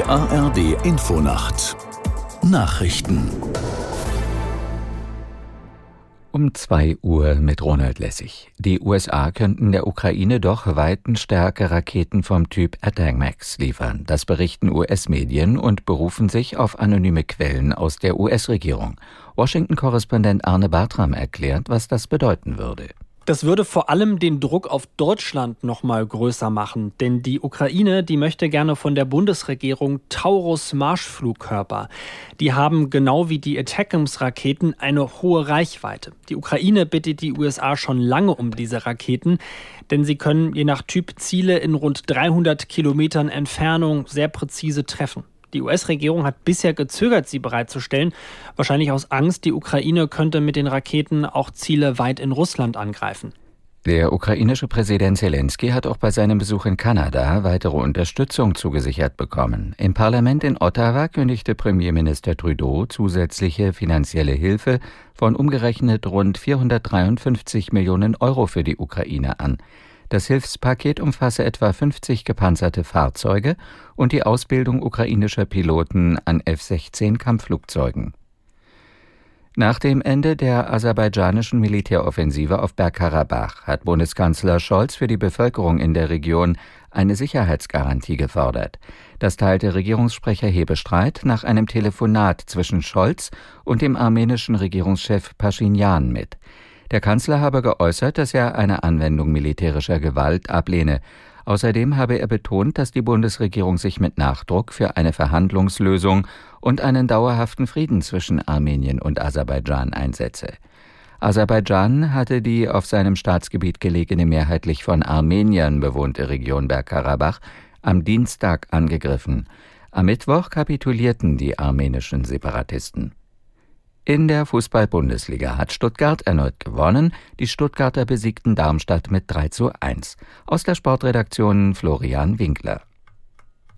Die ARD Infonacht Nachrichten um 2 Uhr mit Ronald Lessig. Die USA könnten der Ukraine doch weitenstärke Raketen vom Typ ATACMS liefern. Das berichten US-Medien und berufen sich auf anonyme Quellen aus der US-Regierung. Washington-Korrespondent Arne Bartram erklärt, was das bedeuten würde. Das würde vor allem den Druck auf Deutschland noch mal größer machen, denn die Ukraine, die möchte gerne von der Bundesregierung Taurus Marschflugkörper. Die haben genau wie die Attackams Raketen eine hohe Reichweite. Die Ukraine bittet die USA schon lange um diese Raketen, denn sie können je nach Typ Ziele in rund 300 Kilometern Entfernung sehr präzise treffen. Die US-Regierung hat bisher gezögert, sie bereitzustellen, wahrscheinlich aus Angst, die Ukraine könnte mit den Raketen auch Ziele weit in Russland angreifen. Der ukrainische Präsident Zelensky hat auch bei seinem Besuch in Kanada weitere Unterstützung zugesichert bekommen. Im Parlament in Ottawa kündigte Premierminister Trudeau zusätzliche finanzielle Hilfe von umgerechnet rund 453 Millionen Euro für die Ukraine an. Das Hilfspaket umfasse etwa 50 gepanzerte Fahrzeuge und die Ausbildung ukrainischer Piloten an F-16 Kampfflugzeugen. Nach dem Ende der aserbaidschanischen Militäroffensive auf Bergkarabach hat Bundeskanzler Scholz für die Bevölkerung in der Region eine Sicherheitsgarantie gefordert. Das teilte Regierungssprecher Hebestreit nach einem Telefonat zwischen Scholz und dem armenischen Regierungschef Pashinyan mit. Der Kanzler habe geäußert, dass er eine Anwendung militärischer Gewalt ablehne. Außerdem habe er betont, dass die Bundesregierung sich mit Nachdruck für eine Verhandlungslösung und einen dauerhaften Frieden zwischen Armenien und Aserbaidschan einsetze. Aserbaidschan hatte die auf seinem Staatsgebiet gelegene mehrheitlich von Armeniern bewohnte Region Bergkarabach am Dienstag angegriffen. Am Mittwoch kapitulierten die armenischen Separatisten. In der Fußball-Bundesliga hat Stuttgart erneut gewonnen. Die Stuttgarter besiegten Darmstadt mit 3 zu 1. Aus der Sportredaktion Florian Winkler.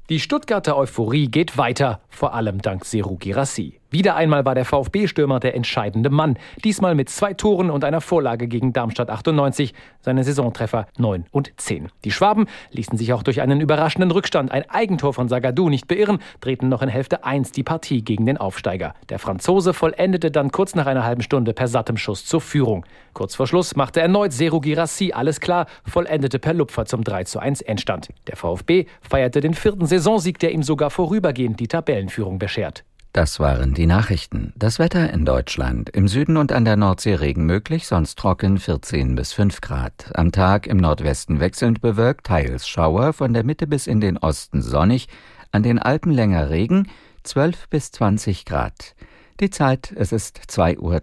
Die Stuttgarter Euphorie geht weiter, vor allem dank Seru Girassi. Wieder einmal war der VfB-Stürmer der entscheidende Mann. Diesmal mit zwei Toren und einer Vorlage gegen Darmstadt 98. Seine Saisontreffer 9 und 10. Die Schwaben ließen sich auch durch einen überraschenden Rückstand, ein Eigentor von Sagadou, nicht beirren, drehten noch in Hälfte 1 die Partie gegen den Aufsteiger. Der Franzose vollendete dann kurz nach einer halben Stunde per sattem Schuss zur Führung. Kurz vor Schluss machte erneut Seru Girassi alles klar, vollendete per Lupfer zum 3 zu 1 Endstand. Der VfB feierte den vierten Saisonsieg, der ihm sogar vorübergehend die Tabellenführung beschert. Das waren die Nachrichten. Das Wetter in Deutschland. Im Süden und an der Nordsee Regen möglich, sonst trocken 14 bis 5 Grad. Am Tag im Nordwesten wechselnd bewölkt, teils Schauer, von der Mitte bis in den Osten sonnig, an den Alpen länger Regen, 12 bis 20 Grad. Die Zeit, es ist 2.03 Uhr.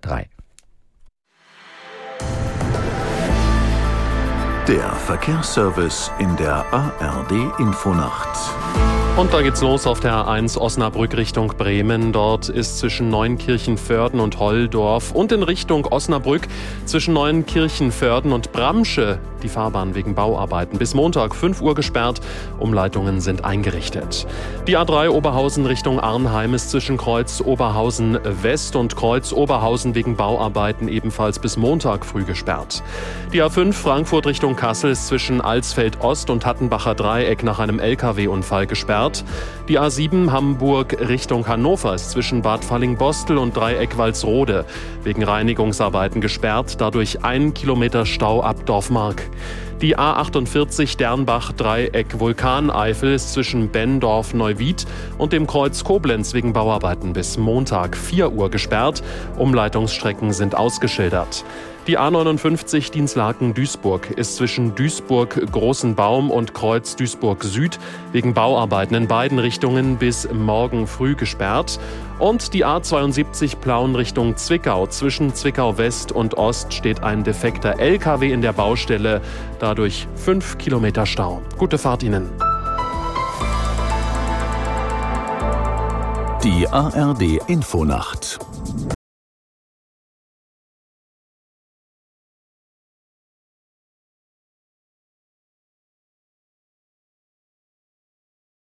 Der Verkehrsservice in der ARD Infonacht. Und da geht's los auf der A1 Osnabrück Richtung Bremen. Dort ist zwischen Neunkirchen-Förden und Holldorf und in Richtung Osnabrück zwischen Neunkirchen-Förden und Bramsche die Fahrbahn wegen Bauarbeiten bis Montag 5 Uhr gesperrt. Umleitungen sind eingerichtet. Die A3 Oberhausen Richtung Arnheim ist zwischen Kreuz Oberhausen West und Kreuz Oberhausen wegen Bauarbeiten ebenfalls bis Montag früh gesperrt. Die A5 Frankfurt Richtung Kassel ist zwischen Alsfeld Ost und Hattenbacher Dreieck nach einem Lkw-Unfall gesperrt. Die A7 Hamburg Richtung Hannover ist zwischen Bad Falling-Bostel und Dreieck Walsrode wegen Reinigungsarbeiten gesperrt, dadurch ein Kilometer Stau ab Dorfmark. Die A48 Dernbach Dreieck Vulkaneifel ist zwischen Bendorf Neuwied und dem Kreuz Koblenz wegen Bauarbeiten bis Montag 4 Uhr gesperrt. Umleitungsstrecken sind ausgeschildert. Die A59 Dienstlaken-Duisburg ist zwischen Duisburg Großen Baum und Kreuz Duisburg Süd wegen Bauarbeiten in beiden Richtungen bis morgen früh gesperrt. Und die A72 Plauen Richtung Zwickau. Zwischen Zwickau West und Ost steht ein defekter LKW in der Baustelle. Dadurch 5 Kilometer Stau. Gute Fahrt Ihnen. Die ARD Infonacht